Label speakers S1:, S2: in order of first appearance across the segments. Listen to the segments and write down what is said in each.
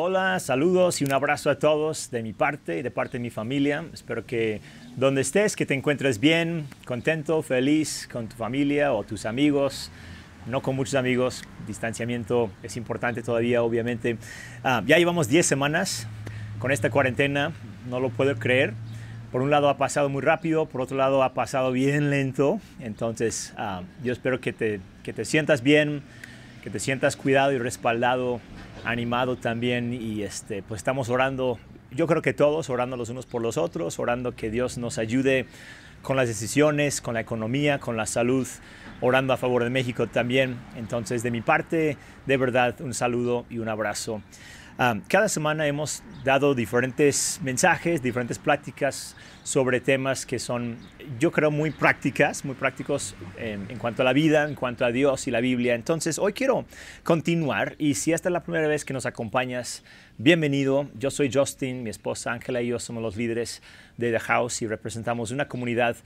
S1: Hola, saludos y un abrazo a todos de mi parte y de parte de mi familia. Espero que donde estés, que te encuentres bien, contento, feliz con tu familia o tus amigos. No con muchos amigos, distanciamiento es importante todavía, obviamente. Ah, ya llevamos 10 semanas con esta cuarentena, no lo puedo creer. Por un lado ha pasado muy rápido, por otro lado ha pasado bien lento. Entonces, ah, yo espero que te, que te sientas bien, que te sientas cuidado y respaldado animado también y este, pues estamos orando, yo creo que todos, orando los unos por los otros, orando que Dios nos ayude con las decisiones, con la economía, con la salud, orando a favor de México también. Entonces, de mi parte, de verdad, un saludo y un abrazo. Ah, cada semana hemos dado diferentes mensajes, diferentes pláticas sobre temas que son, yo creo, muy prácticas, muy prácticos en, cuanto a la vida, en cuanto a Dios y la Biblia. Entonces, hoy quiero continuar y si esta es la primera vez que nos acompañas, bienvenido. Yo soy Justin, mi esposa Ángela y yo somos los líderes de The House y representamos una comunidad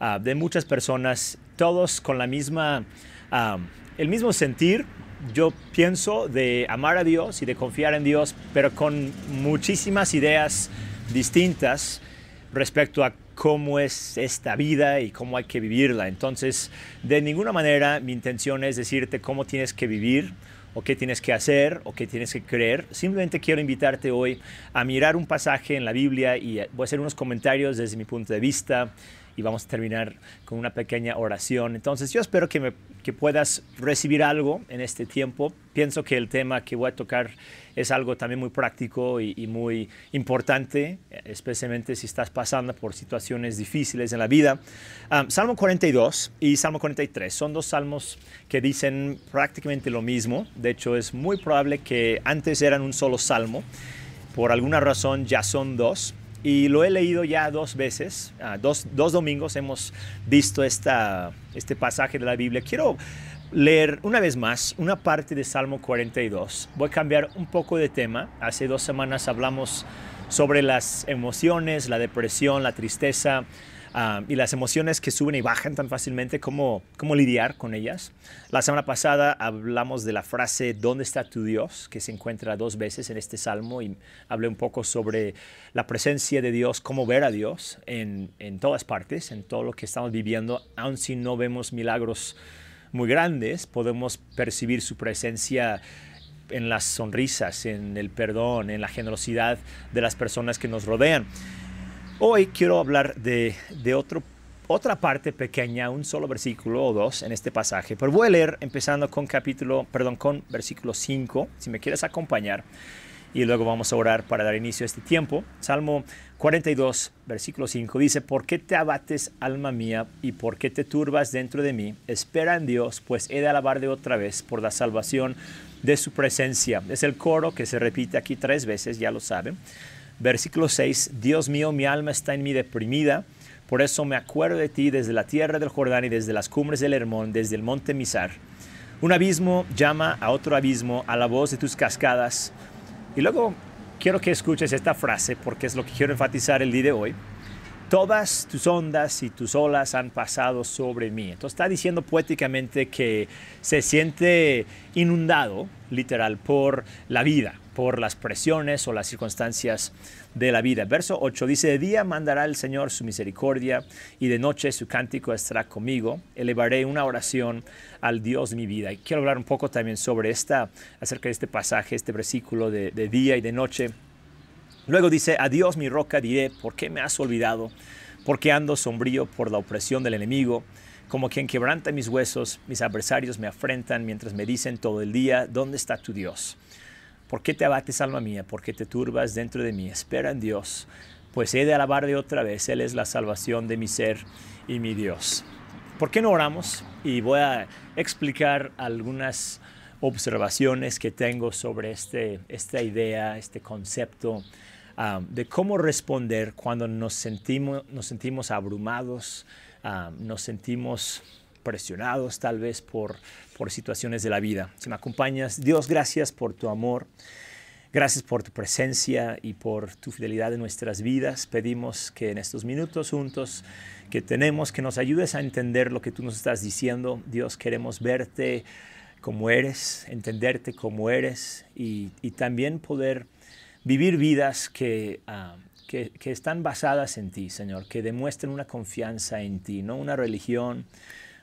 S1: uh, de muchas personas, todos con la misma, uh, el mismo sentir, yo pienso de amar a Dios y de confiar en Dios, pero con muchísimas ideas distintas respecto a cómo es esta vida y cómo hay que vivirla. Entonces, de ninguna manera mi intención es decirte cómo tienes que vivir o qué tienes que hacer o qué tienes que creer. Simplemente quiero invitarte hoy a mirar un pasaje en la Biblia y voy a hacer unos comentarios desde mi punto de vista y vamos a terminar con una pequeña oración. Entonces yo espero que, que puedas recibir algo en este tiempo. Pienso que el tema que voy a tocar es algo también muy práctico y, muy importante, especialmente si estás pasando por situaciones difíciles en la vida. Um, Salmo 42 y Salmo 43 son dos salmos que dicen prácticamente lo mismo. De hecho, es muy probable que antes eran un solo salmo. Por alguna razón ya son dos y lo he leído ya dos veces, ah, dos, dos, domingos hemos visto esta, este pasaje de la Biblia. Quiero leer una vez más una parte de Salmo 42. Voy a cambiar un poco de tema. Hace dos semanas hablamos sobre las emociones, la depresión, la tristeza, Y las emociones que suben y bajan tan fácilmente, cómo, cómo lidiar con ellas. La semana pasada hablamos de la frase ¿Dónde está tu Dios? que se encuentra dos veces en este salmo y hablé un poco sobre la presencia de Dios, cómo ver a Dios en, en todas partes, en todo lo que estamos viviendo, aun si no vemos milagros muy grandes, podemos percibir su presencia en las sonrisas, en el perdón, en la generosidad de las personas que nos rodean. Hoy quiero hablar de, de otro, otra parte pequeña, un solo versículo o dos en este pasaje, pero voy a leer empezando con capítulo, perdón, con versículo 5, si me quieres acompañar, y luego vamos a orar para dar inicio a este tiempo. Salmo 42, versículo 5 dice, ¿por qué te abates, alma mía, y por qué te turbas dentro de mí? Espera en Dios, pues he de alabar de otra vez por la salvación de su presencia. Es el coro que se repite aquí tres veces, ya lo saben. Versículo 6, Dios mío, mi alma está en mí deprimida, por eso me acuerdo de ti desde la tierra del Jordán y desde las cumbres del Hermón, desde el monte Misar. Un abismo llama a otro abismo a la voz de tus cascadas. Y luego quiero que escuches esta frase porque es lo que quiero enfatizar el día de hoy. Todas tus ondas y tus olas han pasado sobre mí. Entonces está diciendo poéticamente que se siente inundado, literal, por la vida, por las presiones o las circunstancias de la vida. Verso 8 dice, de día mandará el Señor su misericordia y de noche su cántico estará conmigo. Elevaré una oración al Dios de mi vida. Y quiero hablar un poco también sobre esta, acerca de este pasaje, este versículo de, de día y de noche. Luego dice, adiós mi roca diré, ¿por qué me has olvidado? Porque ando sombrío por la opresión del enemigo. Como quien quebranta mis huesos, mis adversarios me afrentan mientras me dicen todo el día, ¿dónde está tu Dios? ¿Por qué te abates, alma mía? ¿Por qué te turbas dentro de mí? Espera en Dios, pues he de alabarle otra vez. Él es la salvación de mi ser y mi Dios. ¿Por qué no oramos? Y voy a explicar algunas observaciones que tengo sobre este, esta idea, este concepto um, de cómo responder cuando nos sentimos, nos sentimos abrumados, um, nos sentimos presionados tal vez por, por situaciones de la vida. Si me acompañas, Dios, gracias por tu amor. Gracias por tu presencia y por tu fidelidad en nuestras vidas. Pedimos que en estos minutos juntos que tenemos, que nos ayudes a entender lo que tú nos estás diciendo. Dios, queremos verte como eres, entenderte como eres y, y también poder vivir vidas que, ah, que, que, están basadas en ti, Señor, que demuestren una confianza en ti, no una religión,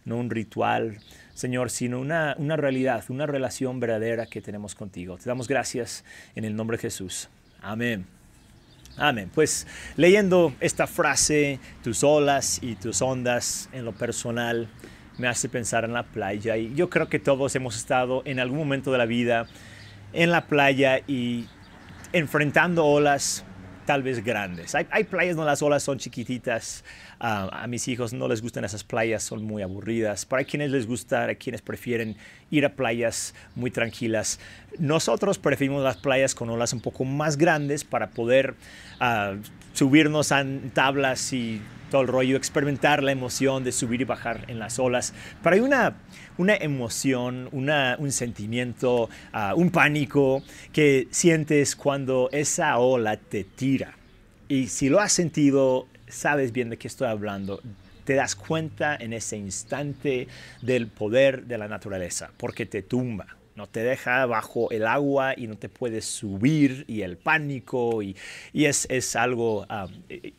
S1: no un ritual, Señor, sino una, una realidad, una relación verdadera que tenemos contigo. Te damos gracias en el nombre de Jesús. Amén. Amén. Pues leyendo esta frase, tus olas y tus ondas en lo personal, me hace pensar en la playa. Y yo creo que todos hemos estado en algún momento de la vida en la playa y enfrentando olas tal vez grandes. Hay, playas donde las olas son chiquititas. Uh, a mis hijos no les gustan esas playas, son muy aburridas. Para quienes les gusta, a quienes prefieren ir a playas muy tranquilas. Nosotros preferimos las playas con olas un poco más grandes para poder uh, subirnos a tablas y todo el rollo, experimentar la emoción de subir y bajar en las olas. Pero hay una, una emoción, una, un sentimiento, uh, un pánico que sientes cuando esa ola te tira. Y si lo has sentido, sabes bien de qué estoy hablando. Te das cuenta en ese instante del poder de la naturaleza, porque te tumba, no te deja bajo el agua y no te puedes subir y el pánico y, y es, es, algo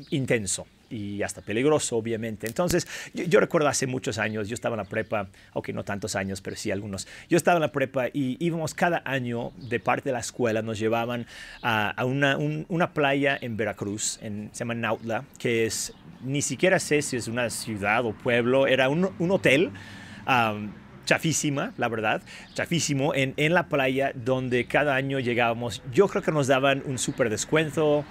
S1: intenso y hasta peligroso, obviamente. Entonces, yo, recuerdo hace muchos años, yo estaba en la prepa, aunque no tantos años, pero sí algunos. Yo estaba en la prepa y íbamos cada año de parte de la escuela, nos llevaban a, a una, una, playa en Veracruz, en, se llama Nautla, que es, ni siquiera sé si es una ciudad o pueblo, era un, un hotel. Chafísima, la verdad, chafísimo, en, en la playa donde cada año llegábamos. Yo creo que nos daban un súper descuento,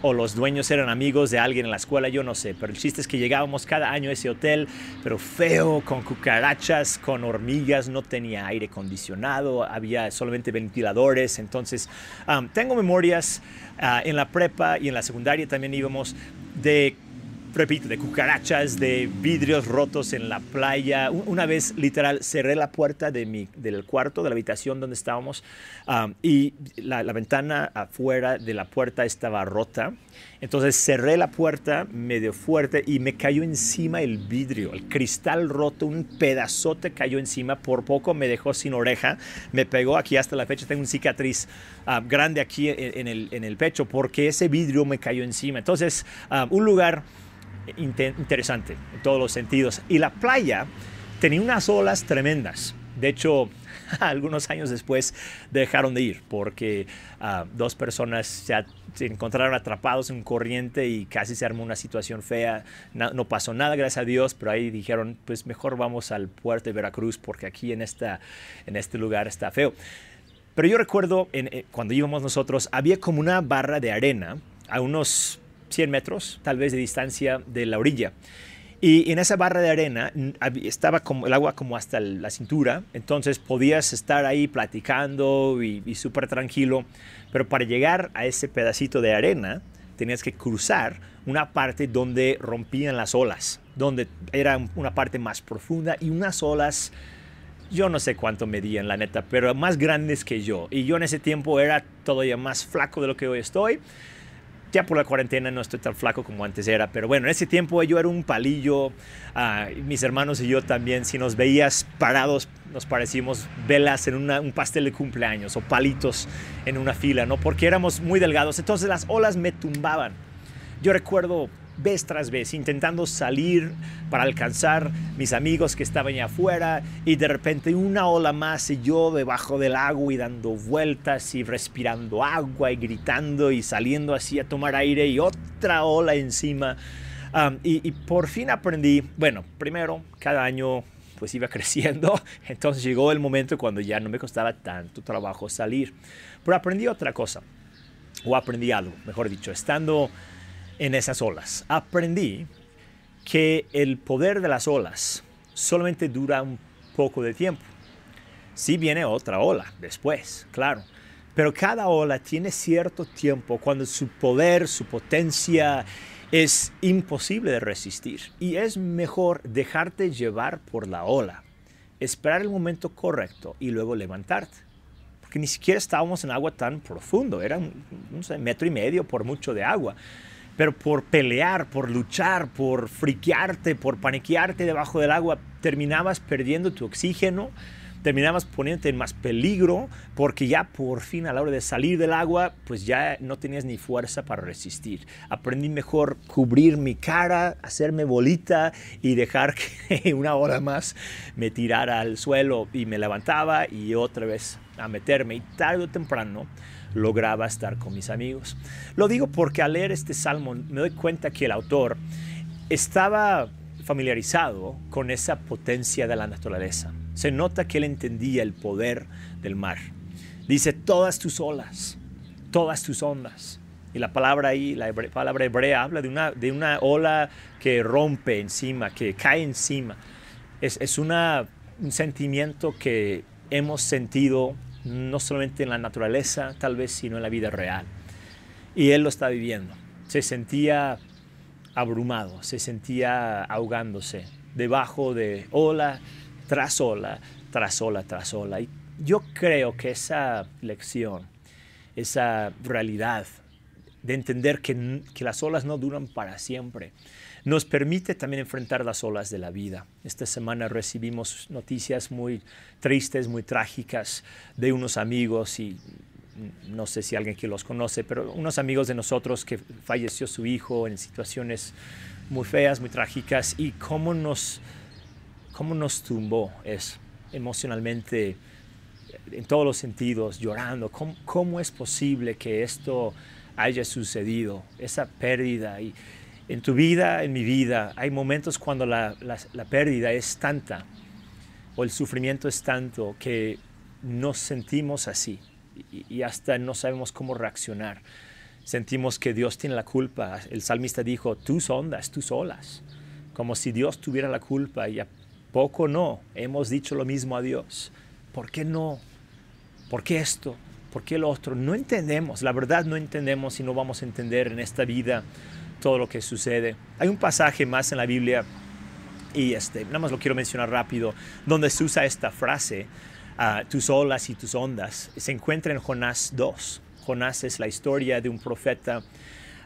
S1: o los dueños eran amigos de alguien en la escuela, yo no sé, pero el chiste es que llegábamos cada año a ese hotel, pero feo, con cucarachas, con hormigas, no tenía aire acondicionado, había solamente ventiladores, entonces um, tengo memorias uh, en la prepa y en la secundaria también íbamos de repito, de cucarachas, de vidrios rotos en la playa. Una vez, literal, cerré la puerta de mi, del cuarto, de la habitación donde estábamos, y la, ventana afuera de la puerta estaba rota. Entonces cerré la puerta medio fuerte y me cayó encima el vidrio, el cristal roto, un pedazote cayó encima, por poco me dejó sin oreja, me pegó aquí hasta la fecha, tengo una cicatriz grande aquí en, el, en, el, pecho porque ese vidrio me cayó encima. Entonces, un lugar interesante en todos los sentidos. Y la playa tenía unas olas tremendas. De hecho, algunos años después dejaron de ir porque uh, dos personas se, se, encontraron atrapados en corriente y casi se armó una situación fea. No, no, pasó nada, gracias a Dios, pero ahí dijeron, pues mejor vamos al puerto de Veracruz porque aquí en, esta, en este lugar está feo. Pero yo recuerdo en, eh, cuando íbamos nosotros, había como una barra de arena a unos 100 metros tal vez de distancia de la orilla. Y en esa barra de arena estaba como el agua como hasta la cintura, entonces podías estar ahí platicando y, y súper tranquilo, pero para llegar a ese pedacito de arena tenías que cruzar una parte donde rompían las olas, donde era una parte más profunda y unas olas, yo no sé cuánto medían la neta, pero más grandes que yo. Y yo en ese tiempo era todavía más flaco de lo que hoy estoy ya por la cuarentena no estoy tan flaco como antes era, pero bueno, en ese tiempo yo era un palillo, uh, mis hermanos y yo también, si nos veías parados, nos parecíamos velas en un pastel de cumpleaños o palitos en una fila, ¿no? Porque éramos muy delgados, entonces las olas me tumbaban. Yo recuerdo vez tras vez, intentando salir para alcanzar mis amigos que estaban allá afuera y de repente una ola más y yo debajo del agua y dando vueltas y respirando agua y gritando y saliendo así a tomar aire y otra ola encima. Y por fin aprendí, bueno, primero, cada año pues iba creciendo, entonces llegó el momento cuando ya no me costaba tanto trabajo salir. Pero aprendí otra cosa, o aprendí algo, mejor dicho, estando en esas olas. Aprendí que el poder de las olas solamente dura un poco de tiempo. Sí viene otra ola después, claro. Pero cada ola tiene cierto tiempo cuando su poder, su potencia es imposible de resistir. Y es mejor dejarte llevar por la ola, esperar el momento correcto y luego levantarte. Porque ni siquiera estábamos en agua tan profundo, era un metro y medio por mucho de agua pero por pelear, por luchar, por friquearte, por paniquearte debajo del agua, terminabas perdiendo tu oxígeno, terminabas poniéndote en más peligro porque ya por fin a la hora de salir del agua, pues ya no tenías ni fuerza para resistir. Aprendí mejor cubrir mi cara, hacerme bolita y dejar que una hora más me tirara al suelo y me levantaba y otra vez a meterme. Y tarde o temprano lograba estar con mis amigos. Lo digo porque al leer este salmo me doy cuenta que el autor estaba familiarizado con esa potencia de la naturaleza se nota que él entendía el poder del mar. Dice, todas tus olas, todas tus ondas. Y la palabra ahí, la palabra hebrea, habla de una, de una ola que rompe encima, que cae encima. Es, es un sentimiento que hemos sentido no solamente en la naturaleza, tal vez, sino en la vida real. Y él lo está viviendo. Se sentía abrumado, se sentía ahogándose debajo de ola tras ola, tras ola, tras ola. Y yo creo que esa lección, esa realidad de entender que, que, las olas no duran para siempre, nos permite también enfrentar las olas de la vida. Esta semana recibimos noticias muy tristes, muy trágicas de unos amigos y no sé si alguien que los conoce, pero unos amigos de nosotros que falleció su hijo en situaciones muy feas, muy trágicas y cómo nos cómo nos tumbó es emocionalmente, en todos los sentidos, llorando. ¿Cómo, es posible que esto haya sucedido? Esa pérdida. Y en tu vida, en mi vida, hay momentos cuando la, pérdida es tanta o el sufrimiento es tanto que nos sentimos así y, y hasta no sabemos cómo reaccionar. Sentimos que Dios tiene la culpa. El salmista dijo, tus ondas, tus olas, como si Dios tuviera la culpa y poco no, hemos dicho lo mismo a Dios. ¿Por qué no? ¿Por qué esto? ¿Por qué lo otro? No entendemos, la verdad no entendemos y no vamos a entender en esta vida todo lo que sucede. Hay un pasaje más en la Biblia y este, nada más lo quiero mencionar rápido, donde se usa esta frase, ah, tus olas y tus ondas. Se encuentra en Jonás 2. Jonás es la historia de un profeta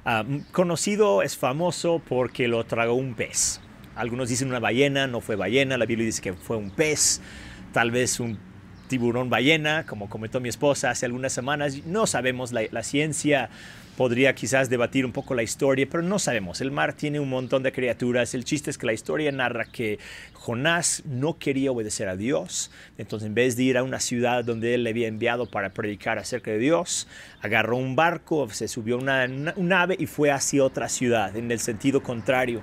S1: ah, conocido, es famoso porque lo tragó un pez. Algunos dicen una ballena, no fue ballena, la Biblia dice que fue un pez, tal vez un tiburón ballena, como comentó mi esposa hace algunas semanas. No sabemos, la, ciencia podría quizás debatir un poco la historia, pero no sabemos. El mar tiene un montón de criaturas. El chiste es que la historia narra que Jonás no quería obedecer a Dios. Entonces, en vez de ir a una ciudad donde él le había enviado para predicar acerca de Dios, agarró un barco, se subió a una, una nave y fue hacia otra ciudad, en el sentido contrario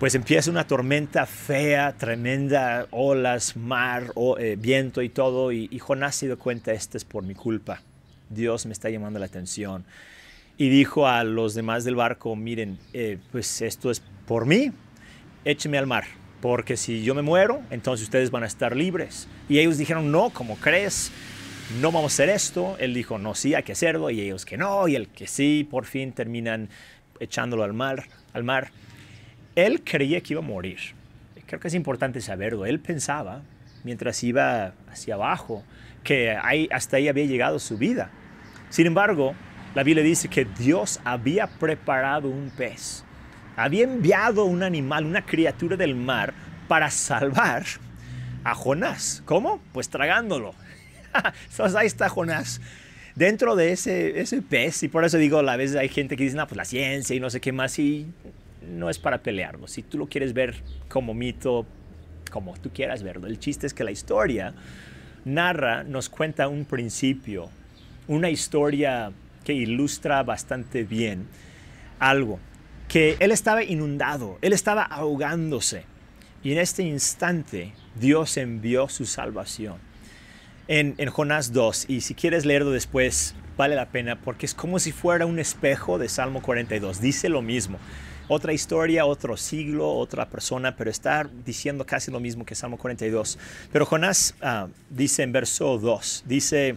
S1: pues empieza una tormenta fea, tremenda, olas, mar, eh, viento y todo, y, Jonás se dio cuenta, esto es por mi culpa, Dios me está llamando la atención. Y dijo a los demás del barco, miren, eh, pues esto es por mí, écheme al mar, porque si yo me muero, entonces ustedes van a estar libres. Y ellos dijeron, no, ¿cómo crees? No vamos a hacer esto. Él dijo, no, sí, hay que hacerlo. Y ellos que no, y el que sí, por fin terminan echándolo al mar. Al mar. Él creía que iba a morir. Creo que es importante saberlo. Él pensaba, mientras iba hacia abajo, que ahí, hasta ahí había llegado su vida. Sin embargo, la Biblia dice que Dios había preparado un pez. Había enviado un animal, una criatura del mar, para salvar a Jonás. ¿Cómo? Pues tragándolo. Entonces ahí está Jonás dentro de ese, ese pez. Y por eso digo, a vez hay gente que dice, no, pues la ciencia y no sé qué más. Y no es para pelearlo. Si tú lo quieres ver como mito, como tú quieras verlo. El chiste es que la historia narra, nos cuenta un principio, una historia que ilustra bastante bien algo, que él estaba inundado, él estaba ahogándose. Y en este instante Dios envió su salvación. En, en, Jonás 2, y si quieres leerlo después, vale la pena porque es como si fuera un espejo de Salmo 42. Dice lo mismo otra historia, otro siglo, otra persona, pero está diciendo casi lo mismo que Salmo 42. Pero Jonás ah, dice en verso 2, dice,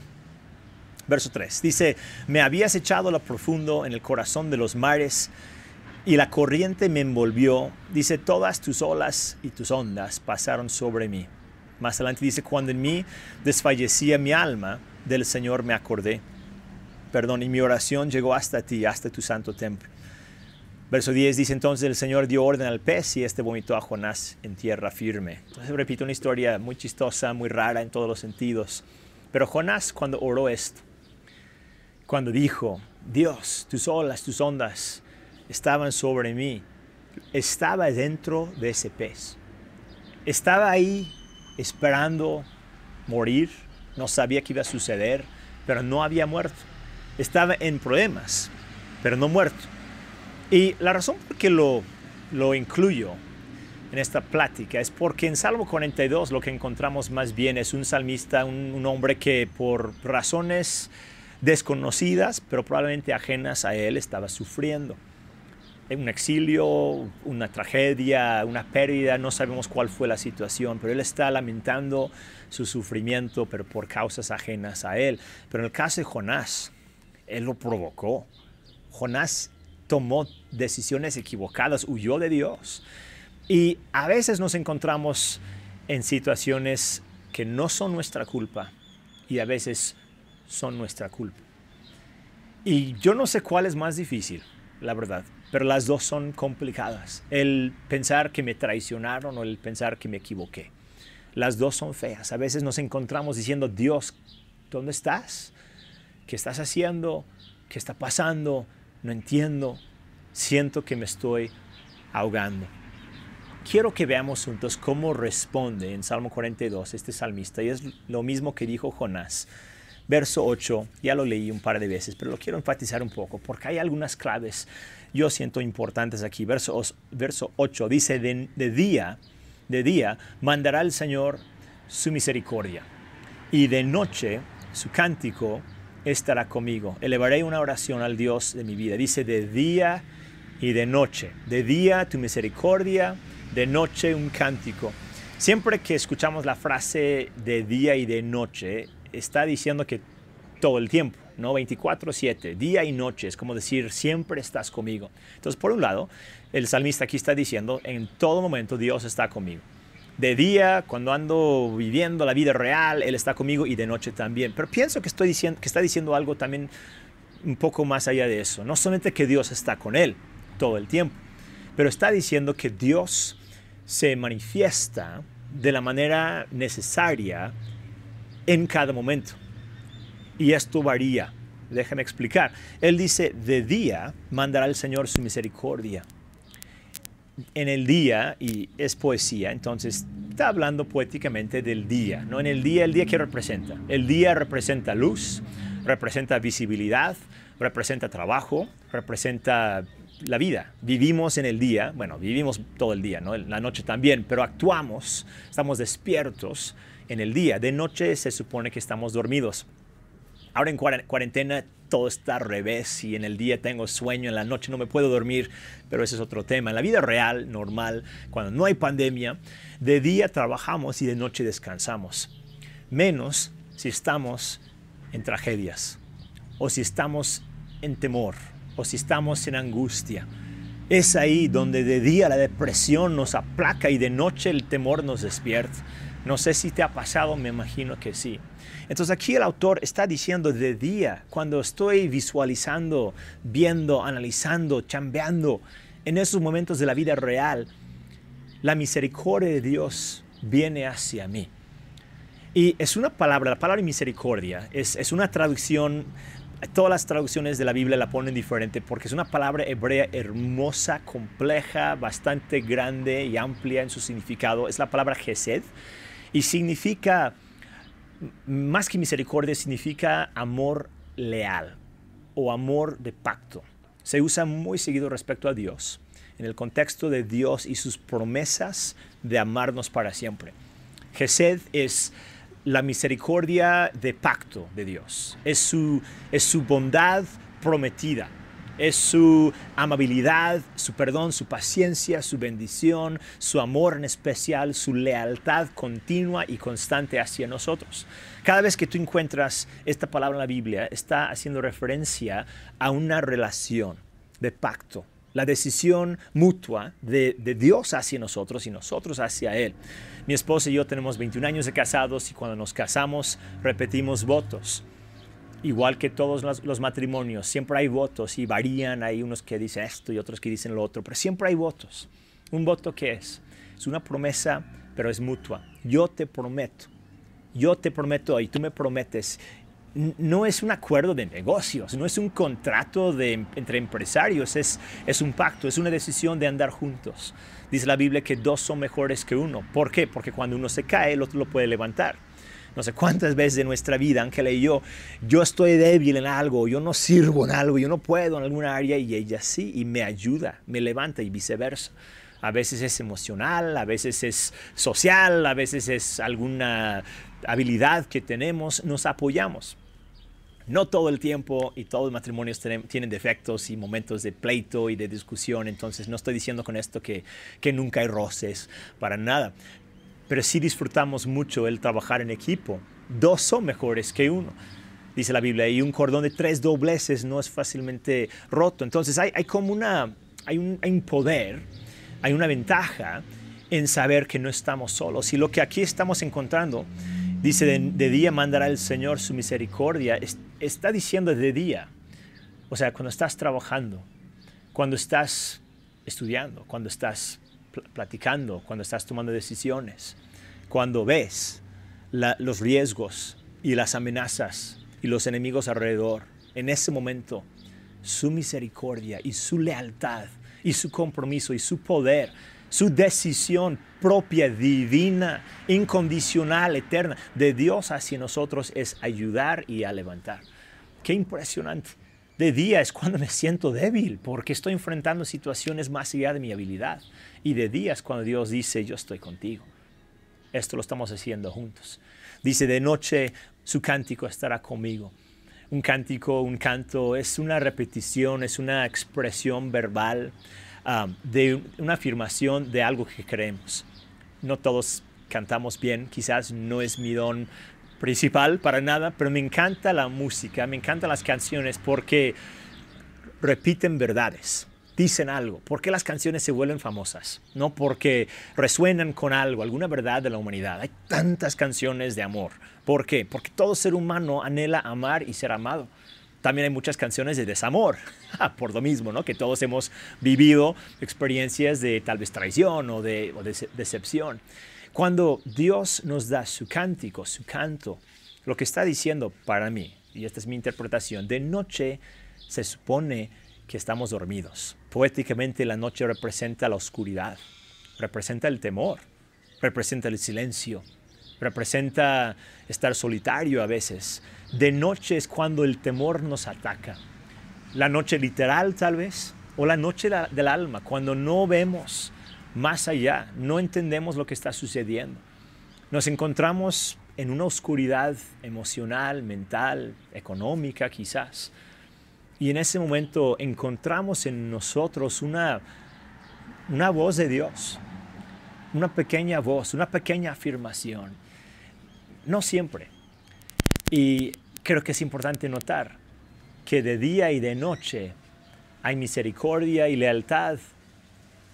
S1: verso 3, dice, me habías echado a lo profundo en el corazón de los mares y la corriente me envolvió. Dice, todas tus olas y tus ondas pasaron sobre mí. Más adelante dice, cuando en mí desfallecía mi alma, del Señor me acordé. Perdón, y mi oración llegó hasta ti, hasta tu santo templo. Verso 10 dice entonces el Señor dio orden al pez y este vomitó a Jonás en tierra firme. Entonces repito una historia muy chistosa, muy rara en todos los sentidos. Pero Jonás cuando oró esto, cuando dijo, Dios, tus olas, tus ondas estaban sobre mí, estaba dentro de ese pez. Estaba ahí esperando morir, no sabía qué iba a suceder, pero no había muerto. Estaba en problemas, pero no muerto. Y la razón por que lo, lo incluyo en esta plática es porque en Salmo 42 lo que encontramos más bien es un salmista, un, hombre que por razones desconocidas, pero probablemente ajenas a él, estaba sufriendo. Un exilio, una tragedia, una pérdida, no sabemos cuál fue la situación, pero él está lamentando su sufrimiento, pero por causas ajenas a él. Pero en el caso de Jonás, él lo provocó. Jonás tomó decisiones equivocadas, huyó de Dios. Y a veces nos encontramos en situaciones que no son nuestra culpa y a veces son nuestra culpa. Y yo no sé cuál es más difícil, la verdad, pero las dos son complicadas. El pensar que me traicionaron o el pensar que me equivoqué. Las dos son feas. A veces nos encontramos diciendo, Dios, ¿dónde estás? ¿Qué estás haciendo? ¿Qué está pasando? no entiendo, siento que me estoy ahogando. Quiero que veamos juntos cómo responde en Salmo 42 este salmista, y es lo mismo que dijo Jonás. Verso 8, ya lo leí un par de veces, pero lo quiero enfatizar un poco, porque hay algunas claves yo siento importantes aquí. Verso, verso 8 dice, de, de día, de día mandará el Señor su misericordia, y de noche su cántico estará conmigo. Elevaré una oración al Dios de mi vida. Dice de día y de noche. De día tu misericordia, de noche un cántico. Siempre que escuchamos la frase de día y de noche, está diciendo que todo el tiempo, ¿no? 24/7, día y noche, es como decir, siempre estás conmigo. Entonces, por un lado, el salmista aquí está diciendo, en todo momento Dios está conmigo de día, cuando ando viviendo la vida real, Él está conmigo y de noche también. Pero pienso que, estoy diciendo, que está diciendo algo también un poco más allá de eso. No solamente que Dios está con Él todo el tiempo, pero está diciendo que Dios se manifiesta de la manera necesaria en cada momento. Y esto varía. Déjame explicar. Él dice, de día mandará el Señor su misericordia en el día, y es poesía, entonces está hablando poéticamente del día, ¿no? En el día, ¿el día qué representa? El día representa luz, representa visibilidad, representa trabajo, representa la vida. Vivimos en el día, bueno, vivimos todo el día, ¿no? La noche también, pero actuamos, estamos despiertos en el día. De noche se supone que estamos dormidos. Ahora en cuarentena todo está al revés y en el día tengo sueño, en la noche no me puedo dormir, pero ese es otro tema. En la vida real, normal, cuando no hay pandemia, de día trabajamos y de noche descansamos. Menos si estamos en tragedias o si estamos en temor o si estamos en angustia. Es ahí donde de día la depresión nos aplaca y de noche el temor nos despierta. No sé si te ha pasado, me imagino que sí. Entonces aquí el autor está diciendo de día, cuando estoy visualizando, viendo, analizando, chambeando en esos momentos de la vida real, la misericordia de Dios viene hacia mí. Y es una palabra, la palabra misericordia, es, es una traducción todas las traducciones de la Biblia la ponen diferente porque es una palabra hebrea hermosa, compleja, bastante grande y amplia en su significado. Es la palabra Gesed y significa más que misericordia, significa amor leal o amor de pacto. Se usa muy seguido respecto a Dios, en el contexto de Dios y sus promesas de amarnos para siempre. Gesed es la misericordia de pacto de Dios, es su, es su bondad prometida es su amabilidad, su perdón, su paciencia, su bendición, su amor en especial, su lealtad continua y constante hacia nosotros. Cada vez que tú encuentras esta palabra en la Biblia, está haciendo referencia a una relación de pacto, la decisión mutua de, Dios hacia nosotros y nosotros hacia Él. Mi esposa y yo tenemos 21 años de casados y cuando nos casamos repetimos votos igual que todos los, los, matrimonios, siempre hay votos y varían, hay unos que dicen esto y otros que dicen lo otro, pero siempre hay votos. ¿Un voto qué es? Es una promesa, pero es mutua. Yo te prometo, yo te prometo y tú me prometes. No es un acuerdo de negocios, no es un contrato de, entre empresarios, es, es un pacto, es una decisión de andar juntos. Dice la Biblia que dos son mejores que uno. ¿Por qué? Porque cuando uno se cae, el otro lo puede levantar no sé cuántas veces de nuestra vida, Ángela y yo, yo estoy débil en algo, yo no sirvo en algo, yo no puedo en alguna área y ella sí, y me ayuda, me levanta y viceversa. A veces es emocional, a veces es social, a veces es alguna habilidad que tenemos, nos apoyamos. No todo el tiempo y todos los matrimonios tienen defectos y momentos de pleito y de discusión, entonces no estoy diciendo con esto que, que nunca hay roces, para nada pero sí disfrutamos mucho el trabajar en equipo. Dos son mejores que uno, dice la Biblia, y un cordón de tres dobleces no es fácilmente roto. Entonces hay, como una, hay un, hay un poder, hay una ventaja en saber que no estamos solos. Y lo que aquí estamos encontrando, dice, de, día mandará el Señor su misericordia, está diciendo de día. O sea, cuando estás trabajando, cuando estás estudiando, cuando estás platicando, cuando estás tomando decisiones, cuando ves los riesgos y las amenazas y los enemigos alrededor, en ese momento su misericordia y su lealtad y su compromiso y su poder, su decisión propia, divina, incondicional, eterna de Dios hacia nosotros es ayudar y a levantar. Qué impresionante. De día es cuando me siento débil porque estoy enfrentando situaciones más allá de mi habilidad. Y de día es cuando Dios dice, yo estoy contigo. Esto lo estamos haciendo juntos. Dice, de noche su cántico estará conmigo. Un cántico, un canto es una repetición, es una expresión verbal um, de una afirmación de algo que creemos. No todos cantamos bien, quizás no es mi don principal para nada, pero me encanta la música, me encantan las canciones porque repiten verdades, dicen algo. ¿Por qué las canciones se vuelven famosas? No porque resuenan con algo, alguna verdad de la humanidad. Hay tantas canciones de amor. ¿Por qué? Porque todo ser humano anhela amar y ser amado. También hay muchas canciones de desamor, por lo mismo, ¿no? Que todos hemos vivido experiencias de tal vez traición o de, o de decepción. Cuando Dios nos da su cántico, su canto, lo que está diciendo para mí, y esta es mi interpretación, de noche se supone que estamos dormidos. Poéticamente la noche representa la oscuridad, representa el temor, representa el silencio, representa estar solitario a veces. De noche es cuando el temor nos ataca. La noche literal tal vez, o la noche del alma, cuando no vemos más allá, no entendemos lo que está sucediendo. Nos encontramos en una oscuridad emocional, mental, económica quizás. Y en ese momento encontramos en nosotros una, una voz de Dios, una pequeña voz, una pequeña afirmación. No siempre. Y creo que es importante notar que de día y de noche hay misericordia y lealtad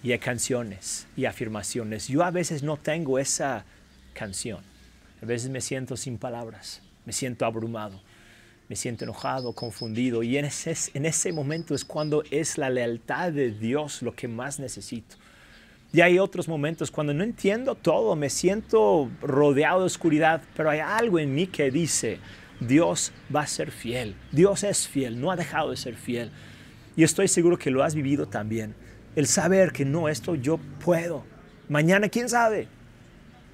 S1: y hay canciones y afirmaciones. Yo a veces no tengo esa canción. A veces me siento sin palabras, me siento abrumado, me siento enojado, confundido. Y en ese, en ese momento es cuando es la lealtad de Dios lo que más necesito. Y hay otros momentos cuando no entiendo todo, me siento rodeado de oscuridad, pero hay algo en mí que dice, Dios va a ser fiel, Dios es fiel, no ha dejado de ser fiel. Y estoy seguro que lo has vivido también el saber que no, esto yo puedo. Mañana, quién sabe,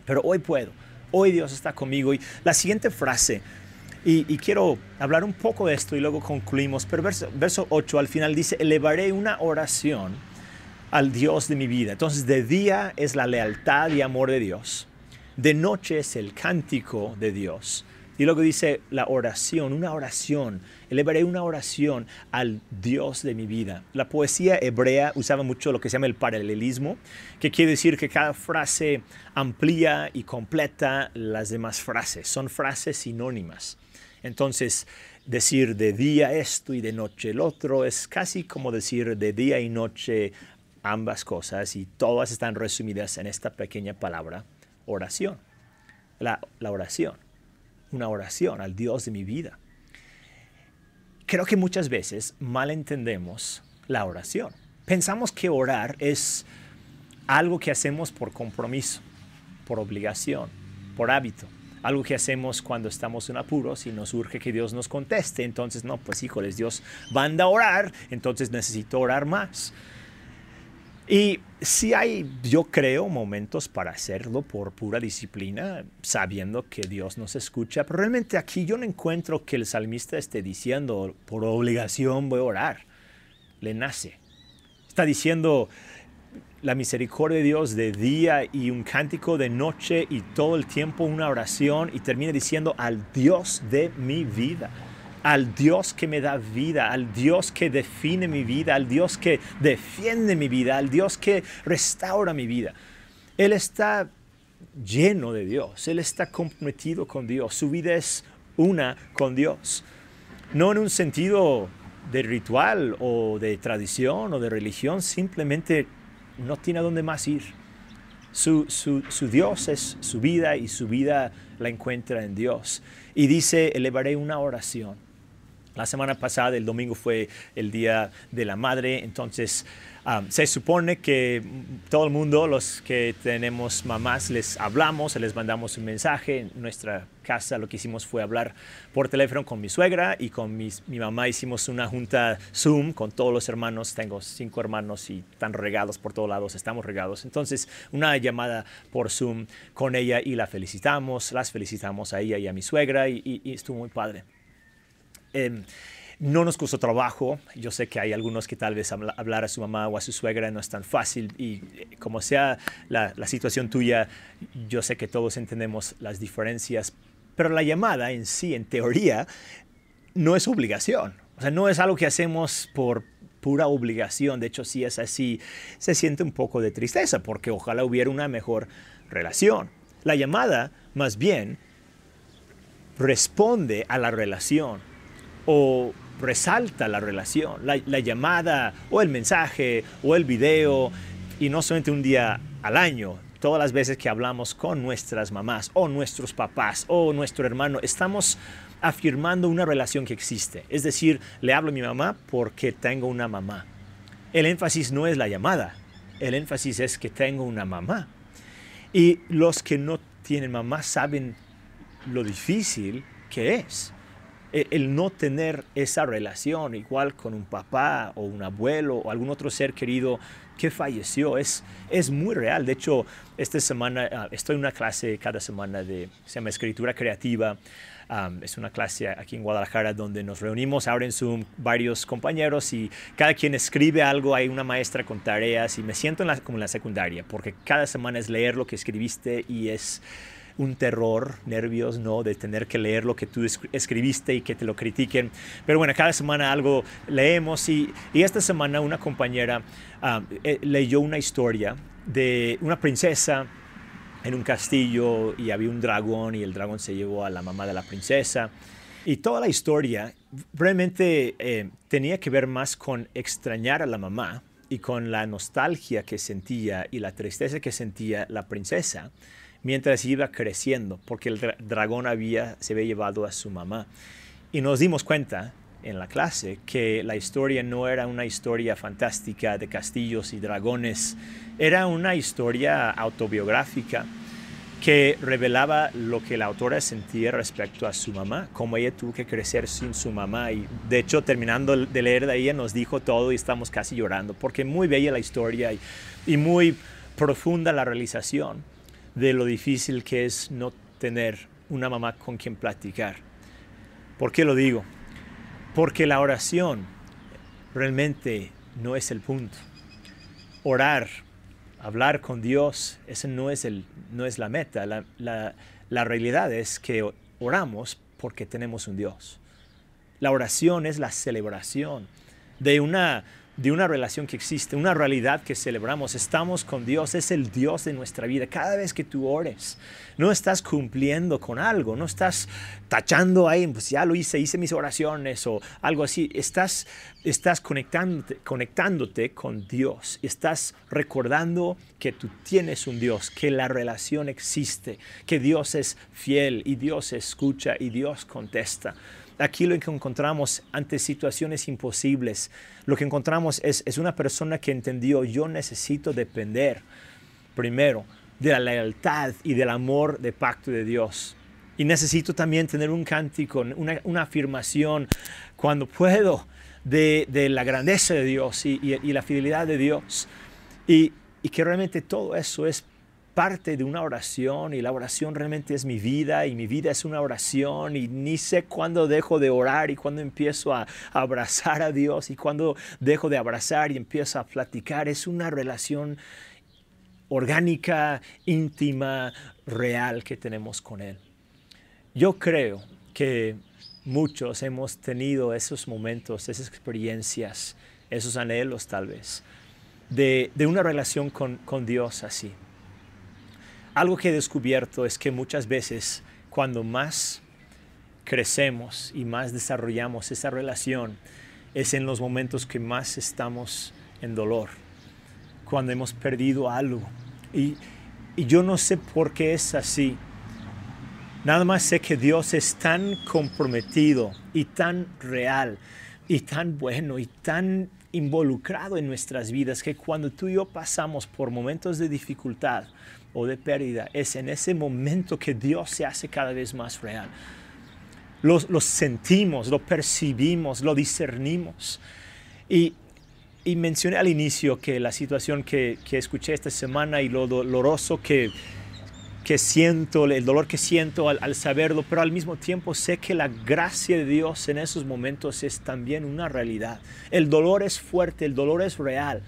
S1: pero hoy puedo. Hoy Dios está conmigo. Y la siguiente frase, y, quiero hablar un poco de esto y luego concluimos, pero verso, verso 8 al final dice, elevaré una oración al Dios de mi vida. Entonces, de día es la lealtad y amor de Dios. De noche es el cántico de Dios. Y luego dice la oración, una oración. Elevaré una oración al Dios de mi vida. La poesía hebrea usaba mucho lo que se llama el paralelismo, que quiere decir que cada frase amplía y completa las demás frases. Son frases sinónimas. Entonces, decir de día esto y de noche el otro es casi como decir de día y noche ambas cosas y todas están resumidas en esta pequeña palabra, oración. la oración una oración al Dios de mi vida. creo que muchas veces malentendemos la oración. Pensamos que orar es algo que hacemos por compromiso, por obligación, por hábito. Algo que hacemos cuando estamos en apuros y nos urge que Dios nos conteste. Entonces, no, pues híjoles, Dios manda a orar, entonces necesito orar más. Y sí hay, yo creo, momentos para hacerlo por pura disciplina, sabiendo que Dios nos escucha, pero realmente aquí yo no encuentro que el salmista esté diciendo, por obligación voy a orar. Le nace. Está diciendo, la misericordia de Dios de día y un cántico de noche y todo el tiempo una oración y termina diciendo al Dios de mi vida, al Dios que me da vida, al Dios que define mi vida, al Dios que defiende mi vida, al Dios que restaura mi vida. Él está lleno de Dios, Él está comprometido con Dios, su vida es una con Dios, no en un sentido de ritual o de tradición o de religión, simplemente no tiene a dónde más ir. Su, Dios es su vida y su vida la encuentra en Dios. Y dice, elevaré una oración. La semana pasada, el domingo fue el Día de la Madre, entonces se supone que todo el mundo, los que tenemos mamás, les hablamos, les mandamos un mensaje. En nuestra casa lo que hicimos fue hablar por teléfono con mi suegra y con mi mamá hicimos una junta Zoom con todos los hermanos. Tengo cinco hermanos y están regados por todos lados, estamos regados. Entonces, una llamada por Zoom con ella y la felicitamos, las felicitamos a ella y a mi suegra y, estuvo muy padre. Em, no nos costó trabajo. Yo sé que hay algunos que tal vez hablar a su mamá o a su suegra no es tan fácil y eh, como sea la, situación tuya, yo sé que todos entendemos las diferencias, pero la llamada en sí, en teoría, no es obligación. O sea, no es algo que hacemos por pura obligación. De hecho, si es así, se siente un poco de tristeza porque ojalá hubiera una mejor relación. La llamada, más bien, responde a la relación o resalta la relación, la, llamada o el mensaje o el video y no solamente un día al año, todas las veces que hablamos con nuestras mamás o nuestros papás o nuestro hermano, estamos afirmando una relación que existe. Es decir, le hablo a mi mamá porque tengo una mamá. El énfasis no es la llamada, el énfasis es que tengo una mamá. Y los que no tienen mamá saben lo difícil que es. El no tener esa relación igual con un papá o un abuelo o algún otro ser querido que falleció es, es muy real. De hecho, esta semana ah, estoy en una clase cada semana de, se llama Escritura Creativa. es una clase aquí en Guadalajara donde nos reunimos ahora en Zoom varios compañeros y cada quien escribe algo, hay una maestra con tareas y me siento en la, como en la secundaria porque cada semana es leer lo que escribiste y es un terror, nervios, ¿no? De tener que leer lo que tú escribiste y que te lo critiquen. Pero bueno, cada semana algo leemos y, esta semana una compañera ah, eh, leyó una historia de una princesa en un castillo y había un dragón y el dragón se llevó a la mamá de la princesa. Y toda la historia realmente eh, tenía que ver más con extrañar a la mamá y con la nostalgia que sentía y la tristeza que sentía la princesa mientras iba creciendo, porque el dragón había, se había llevado a su mamá. Y nos dimos cuenta en la clase que la historia no era una historia fantástica de castillos y dragones, era una historia autobiográfica que revelaba lo que la autora sentía respecto a su mamá, cómo ella tuvo que crecer sin su mamá. Y de hecho, terminando de leer de ella, nos dijo todo y estamos casi llorando, porque muy bella la historia y, y muy profunda la realización de lo difícil que es no tener una mamá con quien platicar. ¿Por qué lo digo? Porque la oración realmente no es el punto. Orar, hablar con Dios, ese no es, el, no es la meta. La, la realidad es que oramos porque tenemos un Dios. La oración es la celebración de una de una relación que existe, una realidad que celebramos. Estamos con Dios, es el Dios de nuestra vida. Cada vez que tú ores, no estás cumpliendo con algo, no estás tachando ahí, pues ya lo hice, hice mis oraciones o algo así. Estás, estás conectándote, conectándote con Dios, estás recordando que tú tienes un Dios, que la relación existe, que Dios es fiel y Dios escucha y Dios contesta. Aquí lo que encontramos ante situaciones imposibles, lo que encontramos es, una persona que entendió, yo necesito depender primero de la lealtad y del amor de pacto de Dios. Y necesito también tener un cántico, una, afirmación cuando puedo de, la grandeza de Dios y la fidelidad de Dios. Y, y, que realmente todo eso es parte de una oración y la oración realmente es mi vida y mi vida es una oración y ni sé cuándo dejo de orar y cuándo empiezo a, abrazar a Dios y cuándo dejo de abrazar y empiezo a platicar. Es una relación orgánica, íntima, real que tenemos con Él. Yo creo que muchos hemos tenido esos momentos, esas experiencias, esos anhelos tal vez, de, de una relación con, con Dios así. Algo que he descubierto es que muchas veces cuando más crecemos y más desarrollamos esa relación es en los momentos que más estamos en dolor, cuando hemos perdido algo. Y, yo no sé por qué es así, Nada más sé que Dios es tan comprometido y tan real y tan bueno y tan involucrado en nuestras vidas que cuando tú y yo pasamos por momentos de dificultad o de pérdida, es en ese momento que Dios se hace cada vez más real. Lo, lo sentimos, lo percibimos, lo discernimos. Y, y, mencioné al inicio que la situación que, que escuché esta semana y lo doloroso que que siento, el dolor que siento al, al, saberlo, pero al mismo tiempo sé que la gracia de Dios en esos momentos es también una realidad. El dolor es fuerte, el dolor es real.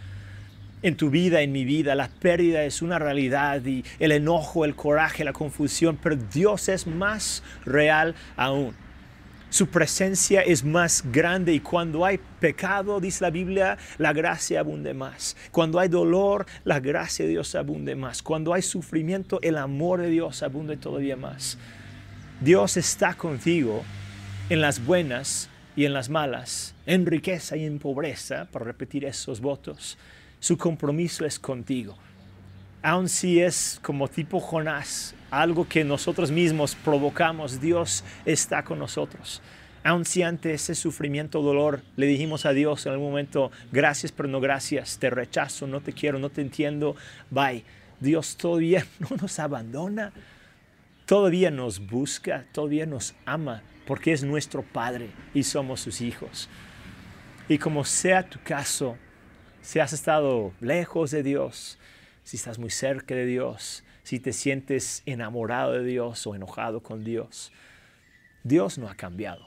S1: En tu vida, en mi vida, la pérdida es una realidad y el enojo, el coraje, la confusión, pero Dios es más real aún. Su presencia es más grande y cuando hay pecado, dice la Biblia, la gracia abunde más. Cuando hay dolor, la gracia de Dios abunde más. Cuando hay sufrimiento, el amor de Dios abunde todavía más. Dios está contigo en las buenas y en las malas, en riqueza y en pobreza, para repetir esos votos. Su compromiso es contigo. Aun si es como tipo Jonás, algo que nosotros mismos provocamos, Dios está con nosotros. Aun si ante ese sufrimiento, dolor, le dijimos a Dios en algún momento, gracias pero no gracias, te rechazo, no te quiero, no te entiendo, bye. Dios todavía no nos abandona, todavía nos busca, todavía nos ama, porque es nuestro Padre y somos sus hijos. Y como sea tu caso, si has estado lejos de Dios, si estás muy cerca de Dios, si te sientes enamorado de Dios o enojado con Dios. Dios no ha cambiado.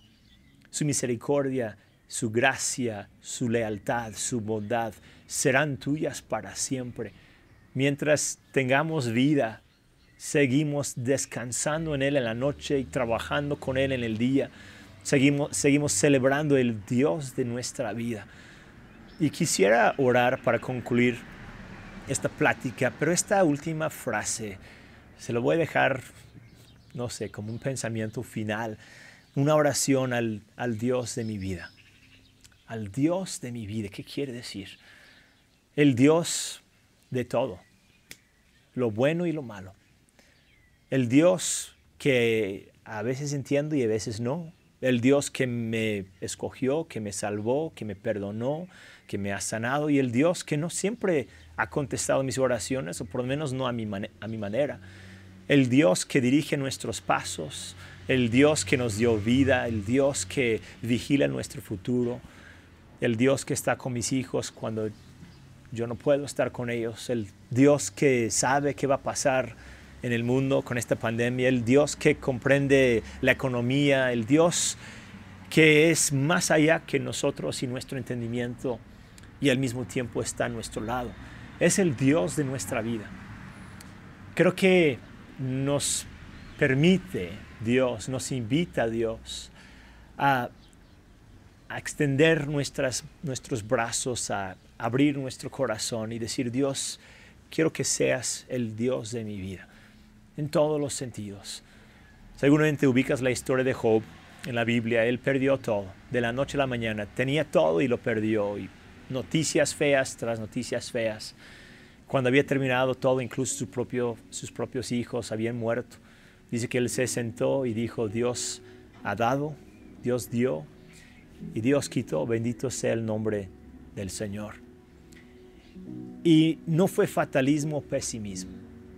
S1: Su misericordia, su gracia, su lealtad, su bondad serán tuyas para siempre. Mientras tengamos vida, seguimos descansando en Él en la noche y trabajando con Él en el día. Seguimos, seguimos celebrando el Dios de nuestra vida. Y quisiera orar para concluir esta plática, pero esta última frase se lo voy a dejar, no sé, como un pensamiento final, una oración al, al Dios de mi vida. Al Dios de mi vida, ¿qué quiere decir? El Dios de todo, lo bueno y lo malo. El Dios que a veces entiendo y a veces no. El Dios que me escogió, que me salvó, que me perdonó, que me ha sanado y el Dios que no siempre ha contestado mis oraciones, o por lo menos no a mi, a mi manera. El Dios que dirige nuestros pasos, el Dios que nos dio vida, el Dios que vigila nuestro futuro, el Dios que está con mis hijos cuando yo no puedo estar con ellos, el Dios que sabe qué va a pasar en el mundo con esta pandemia, el Dios que comprende la economía, el Dios que es más allá que nosotros y nuestro entendimiento y al mismo tiempo está a nuestro lado es el Dios de nuestra vida. Creo que nos permite Dios, nos invita a Dios a, a extender nuestras, nuestros brazos, a abrir nuestro corazón y decir, Dios, quiero que seas el Dios de mi vida, en todos los sentidos. Seguramente ubicas la historia de Job en la Biblia, él perdió todo, de la noche a la mañana, tenía todo y lo perdió, noticias feas tras noticias feas. Cuando había terminado todo, incluso su propio, sus propios hijos habían muerto. Dice que él se sentó y dijo, Dios ha dado, Dios dio y Dios quitó. Bendito sea el nombre del Señor. Y no fue fatalismo o pesimismo.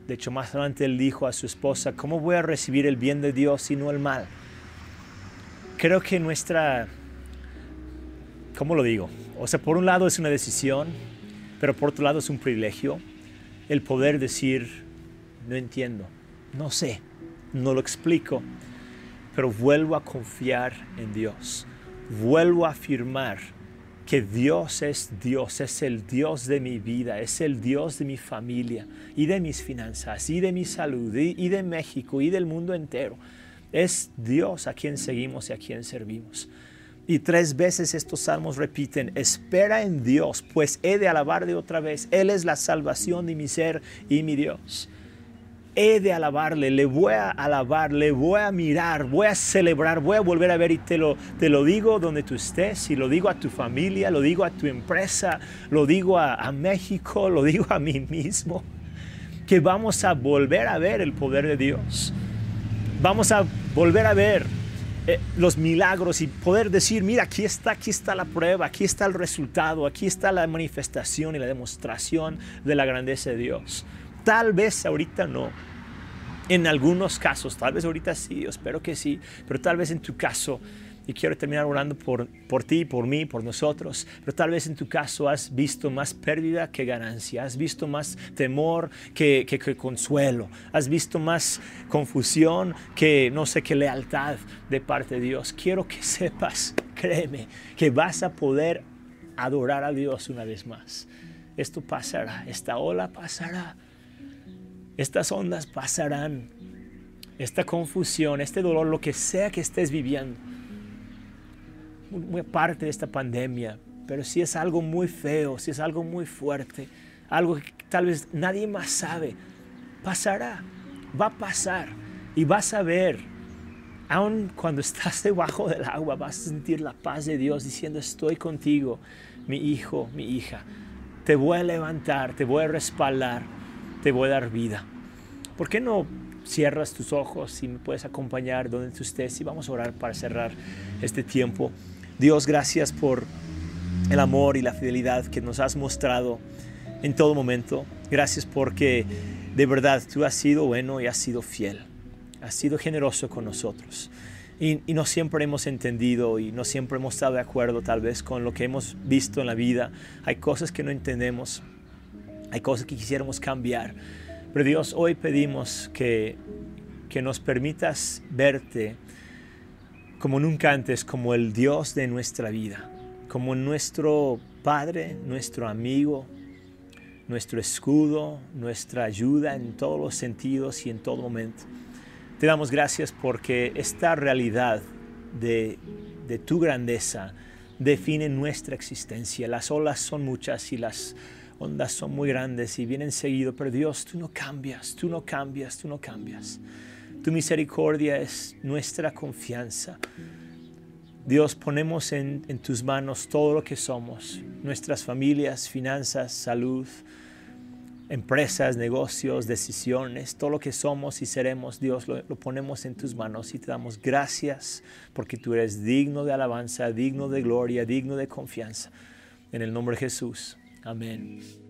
S1: De hecho, más adelante él dijo a su esposa, ¿cómo voy a recibir el bien de Dios y no el mal? Creo que nuestra, ¿cómo lo digo? O sea, por un lado es una decisión, pero por otro lado es un privilegio el poder decir, no entiendo, no sé, no lo explico, pero vuelvo a confiar en Dios, vuelvo a afirmar que Dios es Dios, es el Dios de mi vida, es el Dios de mi familia y de mis finanzas y de mi salud y, de México y del mundo entero. Es Dios a quien seguimos y a quien servimos. Y tres veces estos salmos repiten, espera en Dios, pues he de alabarle otra vez. Él es la salvación de mi ser y mi Dios he de alabarle, le voy a alabar, le voy a mirar, voy a celebrar, voy a volver a ver y te lo, te lo digo donde tú estés y lo digo a tu familia, lo digo a tu empresa, lo digo a, México, lo digo a mí mismo, que vamos a volver a ver el poder de Dios. Vamos a volver a ver eh, los milagros y poder decir, mira, aquí está, aquí está la prueba, aquí está el resultado, aquí está la manifestación y la demostración de la grandeza de Dios. Tal vez ahorita no. En algunos casos, tal vez ahorita sí, espero que sí, pero tal vez en tu caso, y quiero terminar orando por, por ti, por mí, por nosotros, pero tal vez en tu caso has visto más pérdida que ganancia, has visto más temor que, que, que consuelo, has visto más confusión que no sé qué lealtad de parte de Dios. Quiero que sepas, créeme, que vas a poder adorar a Dios una vez más. Esto pasará, esta ola pasará estas ondas pasarán. Esta confusión, este dolor, lo que sea que estés viviendo, muy parte de esta pandemia, pero si es algo muy feo, si es algo muy fuerte, algo que tal vez nadie más sabe, pasará, va a pasar y vas a ver, aun cuando estás debajo del agua, vas a sentir la paz de Dios diciendo, estoy contigo, mi hijo, mi hija, te voy a levantar, te voy a respaldar, te voy a dar vida. ¿Por qué no cierras tus ojos y me puedes acompañar donde tú estés y vamos a orar para cerrar este tiempo? Dios, gracias por el amor y la fidelidad que nos has mostrado en todo momento. Gracias porque de verdad tú has sido bueno y has sido fiel. Has sido generoso con nosotros. Y, no siempre hemos entendido y no siempre hemos estado de acuerdo tal vez con lo que hemos visto en la vida. Hay cosas que no entendemos. Hay cosas que quisiéramos cambiar. Pero Dios, hoy pedimos que, que nos permitas verte como nunca antes, como el Dios de nuestra vida, como nuestro Padre, nuestro amigo, nuestro escudo, nuestra ayuda en todos los sentidos y en todo momento. Te damos gracias porque esta realidad de, de tu grandeza define nuestra existencia. Las olas son muchas y las ondas son muy grandes y vienen seguido, pero Dios, tú no cambias, tú no cambias, tú no cambias. Tu misericordia es nuestra confianza. Dios, ponemos en, en, tus manos todo lo que somos, nuestras familias, finanzas, salud, empresas, negocios, decisiones, todo lo que somos y seremos, Dios, lo, lo ponemos en tus manos y te damos gracias porque tú eres digno de alabanza, digno de gloria, digno de confianza. En el nombre de Jesús. Amén.